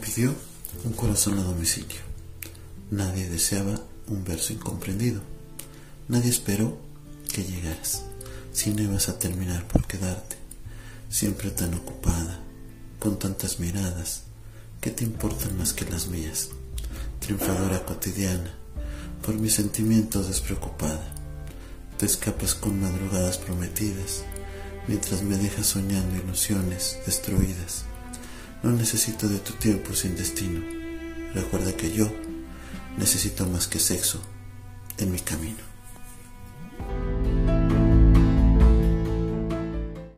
pidió un corazón a domicilio. Nadie deseaba un verso incomprendido. Nadie esperó que llegaras. Si no ibas a terminar por quedarte, siempre tan ocupada, con tantas miradas, que te importan más que las mías. Triunfadora cotidiana, por mis sentimientos despreocupada. Te escapas con madrugadas prometidas, mientras me dejas soñando ilusiones destruidas. No necesito de tu tiempo sin destino. Recuerda que yo necesito más que sexo en mi camino.